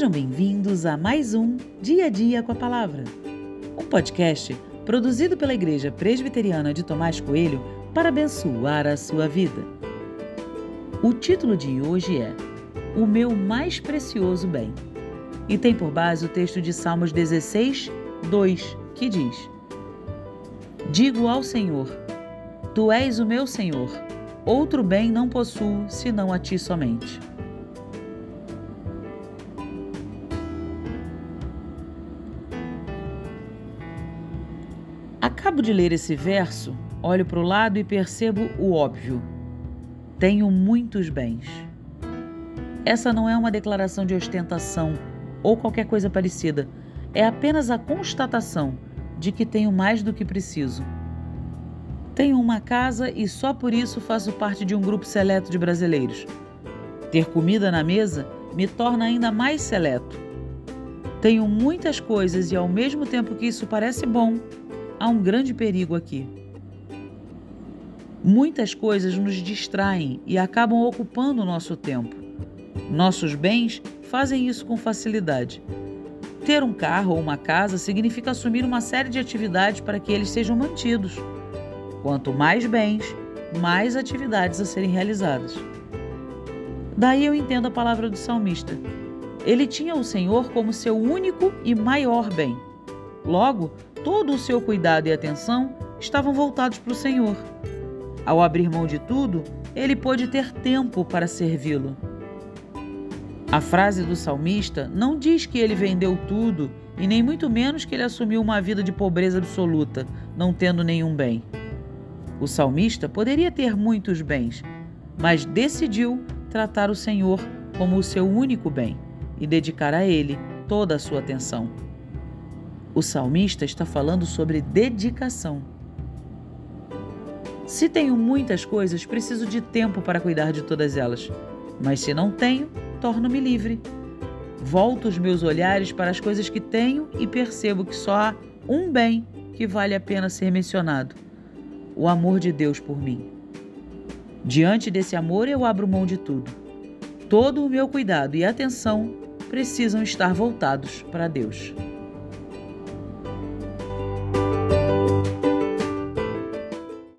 Sejam bem-vindos a mais um Dia a Dia com a Palavra, um podcast produzido pela Igreja Presbiteriana de Tomás Coelho para abençoar a sua vida. O título de hoje é O Meu Mais Precioso Bem e tem por base o texto de Salmos 16, 2, que diz: Digo ao Senhor, Tu és o meu Senhor, outro bem não possuo senão a Ti somente. Acabo de ler esse verso, olho para o lado e percebo o óbvio. Tenho muitos bens. Essa não é uma declaração de ostentação ou qualquer coisa parecida. É apenas a constatação de que tenho mais do que preciso. Tenho uma casa e só por isso faço parte de um grupo seleto de brasileiros. Ter comida na mesa me torna ainda mais seleto. Tenho muitas coisas e, ao mesmo tempo que isso parece bom, há um grande perigo aqui. Muitas coisas nos distraem e acabam ocupando o nosso tempo. Nossos bens fazem isso com facilidade. Ter um carro ou uma casa significa assumir uma série de atividades para que eles sejam mantidos. Quanto mais bens, mais atividades a serem realizadas. Daí eu entendo a palavra do salmista. Ele tinha o Senhor como seu único e maior bem. Logo, todo o seu cuidado e atenção estavam voltados para o Senhor. Ao abrir mão de tudo, ele pôde ter tempo para servi-lo. A frase do salmista não diz que ele vendeu tudo e nem muito menos que ele assumiu uma vida de pobreza absoluta, não tendo nenhum bem. O salmista poderia ter muitos bens, mas decidiu tratar o Senhor como o seu único bem e dedicar a ele toda a sua atenção. O salmista está falando sobre dedicação. Se tenho muitas coisas, preciso de tempo para cuidar de todas elas. Mas se não tenho, torno-me livre. Volto os meus olhares para as coisas que tenho e percebo que só há um bem que vale a pena ser mencionado: o amor de Deus por mim. Diante desse amor, eu abro mão de tudo. Todo o meu cuidado e atenção precisam estar voltados para Deus.